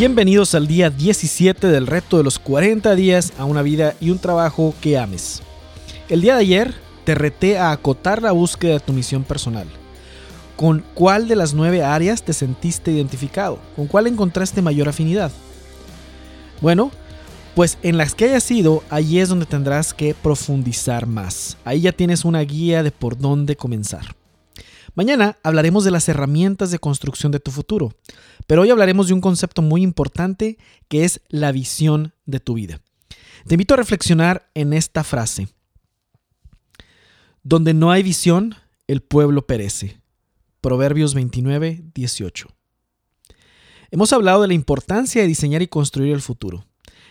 Bienvenidos al día 17 del reto de los 40 días a una vida y un trabajo que ames. El día de ayer te reté a acotar la búsqueda de tu misión personal. ¿Con cuál de las nueve áreas te sentiste identificado? ¿Con cuál encontraste mayor afinidad? Bueno, pues en las que hayas ido, allí es donde tendrás que profundizar más. Ahí ya tienes una guía de por dónde comenzar. Mañana hablaremos de las herramientas de construcción de tu futuro, pero hoy hablaremos de un concepto muy importante que es la visión de tu vida. Te invito a reflexionar en esta frase. Donde no hay visión, el pueblo perece. Proverbios 29, 18. Hemos hablado de la importancia de diseñar y construir el futuro.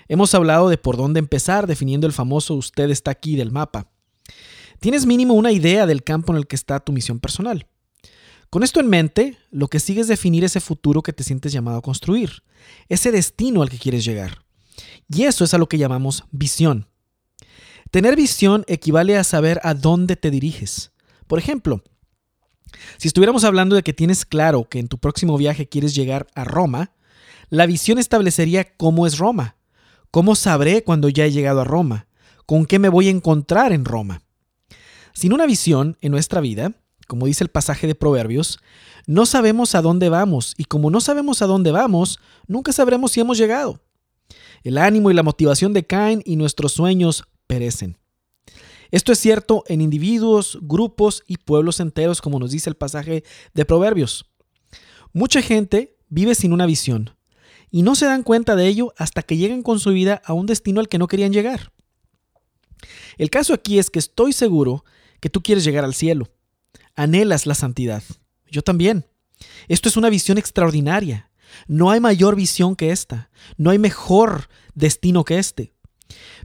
Hemos hablado de por dónde empezar definiendo el famoso usted está aquí del mapa. Tienes mínimo una idea del campo en el que está tu misión personal. Con esto en mente, lo que sigue es definir ese futuro que te sientes llamado a construir, ese destino al que quieres llegar. Y eso es a lo que llamamos visión. Tener visión equivale a saber a dónde te diriges. Por ejemplo, si estuviéramos hablando de que tienes claro que en tu próximo viaje quieres llegar a Roma, la visión establecería cómo es Roma, cómo sabré cuando ya he llegado a Roma, con qué me voy a encontrar en Roma. Sin una visión en nuestra vida, como dice el pasaje de Proverbios, no sabemos a dónde vamos y como no sabemos a dónde vamos, nunca sabremos si hemos llegado. El ánimo y la motivación decaen y nuestros sueños perecen. Esto es cierto en individuos, grupos y pueblos enteros, como nos dice el pasaje de Proverbios. Mucha gente vive sin una visión y no se dan cuenta de ello hasta que llegan con su vida a un destino al que no querían llegar. El caso aquí es que estoy seguro que tú quieres llegar al cielo. Anhelas la santidad. Yo también. Esto es una visión extraordinaria. No hay mayor visión que esta. No hay mejor destino que este.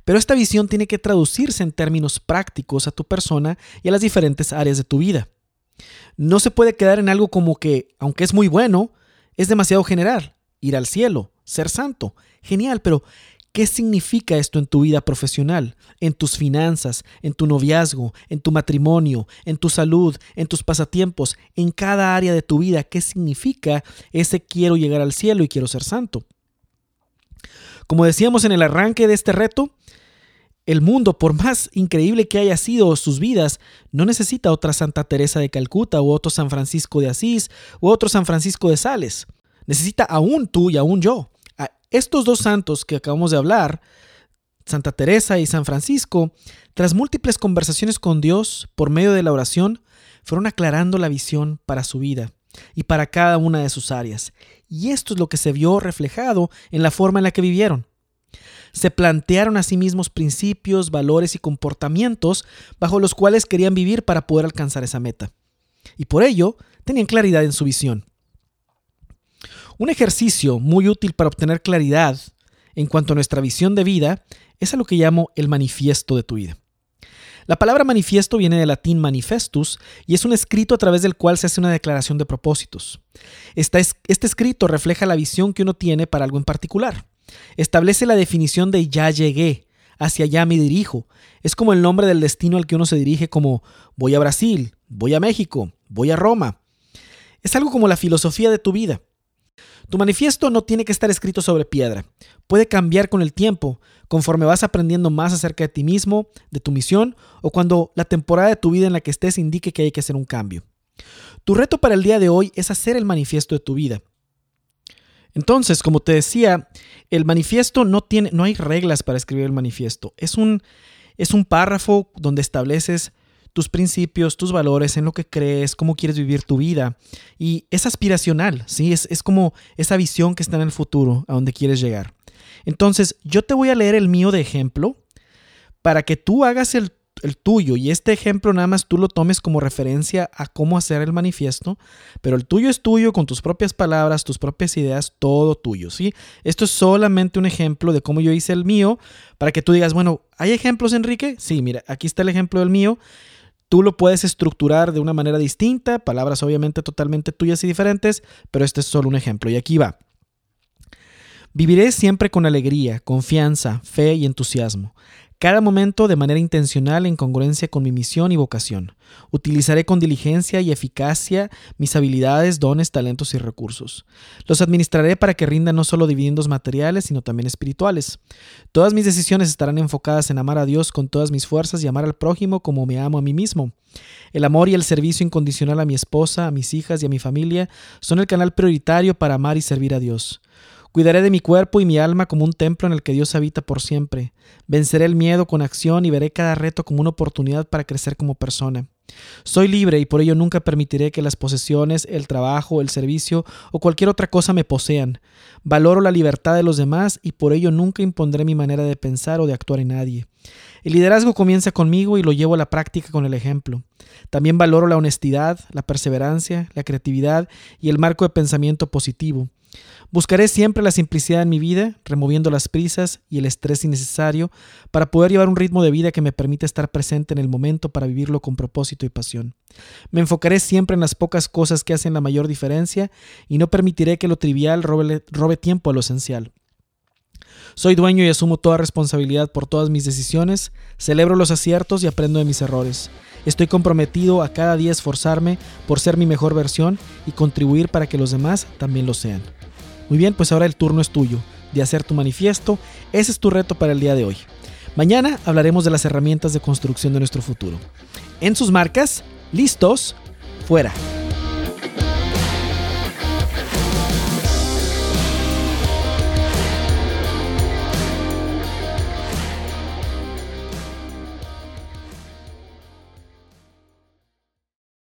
Pero esta visión tiene que traducirse en términos prácticos a tu persona y a las diferentes áreas de tu vida. No se puede quedar en algo como que, aunque es muy bueno, es demasiado general. Ir al cielo, ser santo, genial, pero ¿Qué significa esto en tu vida profesional, en tus finanzas, en tu noviazgo, en tu matrimonio, en tu salud, en tus pasatiempos, en cada área de tu vida? ¿Qué significa ese quiero llegar al cielo y quiero ser santo? Como decíamos en el arranque de este reto, el mundo, por más increíble que haya sido sus vidas, no necesita otra Santa Teresa de Calcuta o otro San Francisco de Asís o otro San Francisco de Sales. Necesita aún tú y aún yo. Estos dos santos que acabamos de hablar, Santa Teresa y San Francisco, tras múltiples conversaciones con Dios por medio de la oración, fueron aclarando la visión para su vida y para cada una de sus áreas. Y esto es lo que se vio reflejado en la forma en la que vivieron. Se plantearon a sí mismos principios, valores y comportamientos bajo los cuales querían vivir para poder alcanzar esa meta. Y por ello tenían claridad en su visión. Un ejercicio muy útil para obtener claridad en cuanto a nuestra visión de vida es a lo que llamo el manifiesto de tu vida. La palabra manifiesto viene del latín manifestus y es un escrito a través del cual se hace una declaración de propósitos. Este, escrito refleja la visión que uno tiene para algo en particular. Establece la definición de ya llegué, hacia allá me dirijo. Es como el nombre del destino al que uno se dirige como voy a Brasil, voy a México, voy a Roma. Es algo como la filosofía de tu vida. Tu manifiesto no tiene que estar escrito sobre piedra. Puede cambiar con el tiempo, conforme vas aprendiendo más acerca de ti mismo, de tu misión, o cuando la temporada de tu vida en la que estés indique que hay que hacer un cambio. Tu reto para el día de hoy es hacer el manifiesto de tu vida. Entonces, como te decía, el manifiesto no tiene, no hay reglas para escribir el manifiesto. Es un, es un párrafo donde estableces tus principios, tus valores, en lo que crees, cómo quieres vivir tu vida. Y es aspiracional, ¿sí? Es, es como esa visión que está en el futuro, a donde quieres llegar. Entonces, yo te voy a leer el mío de ejemplo para que tú hagas el, el, tuyo y este ejemplo nada más tú lo tomes como referencia a cómo hacer el manifiesto, pero el tuyo es tuyo con tus propias palabras, tus propias ideas, todo tuyo, ¿sí? Esto es solamente un ejemplo de cómo yo hice el mío para que tú digas, bueno, ¿hay ejemplos, Enrique? Sí, mira, aquí está el ejemplo del mío Tú lo puedes estructurar de una manera distinta, palabras obviamente totalmente tuyas y diferentes, pero este es solo un ejemplo. Y aquí va. Viviré siempre con alegría, confianza, fe y entusiasmo. Cada momento de manera intencional en congruencia con mi misión y vocación. Utilizaré con diligencia y eficacia mis habilidades, dones, talentos y recursos. Los administraré para que rindan no solo dividendos materiales, sino también espirituales. Todas mis decisiones estarán enfocadas en amar a Dios con todas mis fuerzas y amar al prójimo como me amo a mí mismo. El amor y el servicio incondicional a mi esposa, a mis hijas y a mi familia son el canal prioritario para amar y servir a Dios. Cuidaré de mi cuerpo y mi alma como un templo en el que Dios habita por siempre. Venceré el miedo con acción y veré cada reto como una oportunidad para crecer como persona. Soy libre y por ello nunca permitiré que las posesiones, el trabajo, el servicio o cualquier otra cosa me posean. Valoro la libertad de los demás y por ello nunca impondré mi manera de pensar o de actuar en nadie. El liderazgo comienza conmigo y lo llevo a la práctica con el ejemplo. También valoro la honestidad, la perseverancia, la creatividad y el marco de pensamiento positivo. Buscaré siempre la simplicidad en mi vida, removiendo las prisas y el estrés innecesario para poder llevar un ritmo de vida que me permita estar presente en el momento para vivirlo con propósito y pasión. Me enfocaré siempre en las pocas cosas que hacen la mayor diferencia y no permitiré que lo trivial robe, robe tiempo a lo esencial. Soy dueño y asumo toda responsabilidad por todas mis decisiones, celebro los aciertos y aprendo de mis errores. Estoy comprometido a cada día esforzarme por ser mi mejor versión y contribuir para que los demás también lo sean. Muy bien, pues ahora el turno es tuyo, de hacer tu manifiesto. Ese es tu reto para el día de hoy. Mañana hablaremos de las herramientas de construcción de nuestro futuro. En sus marcas, listos, fuera.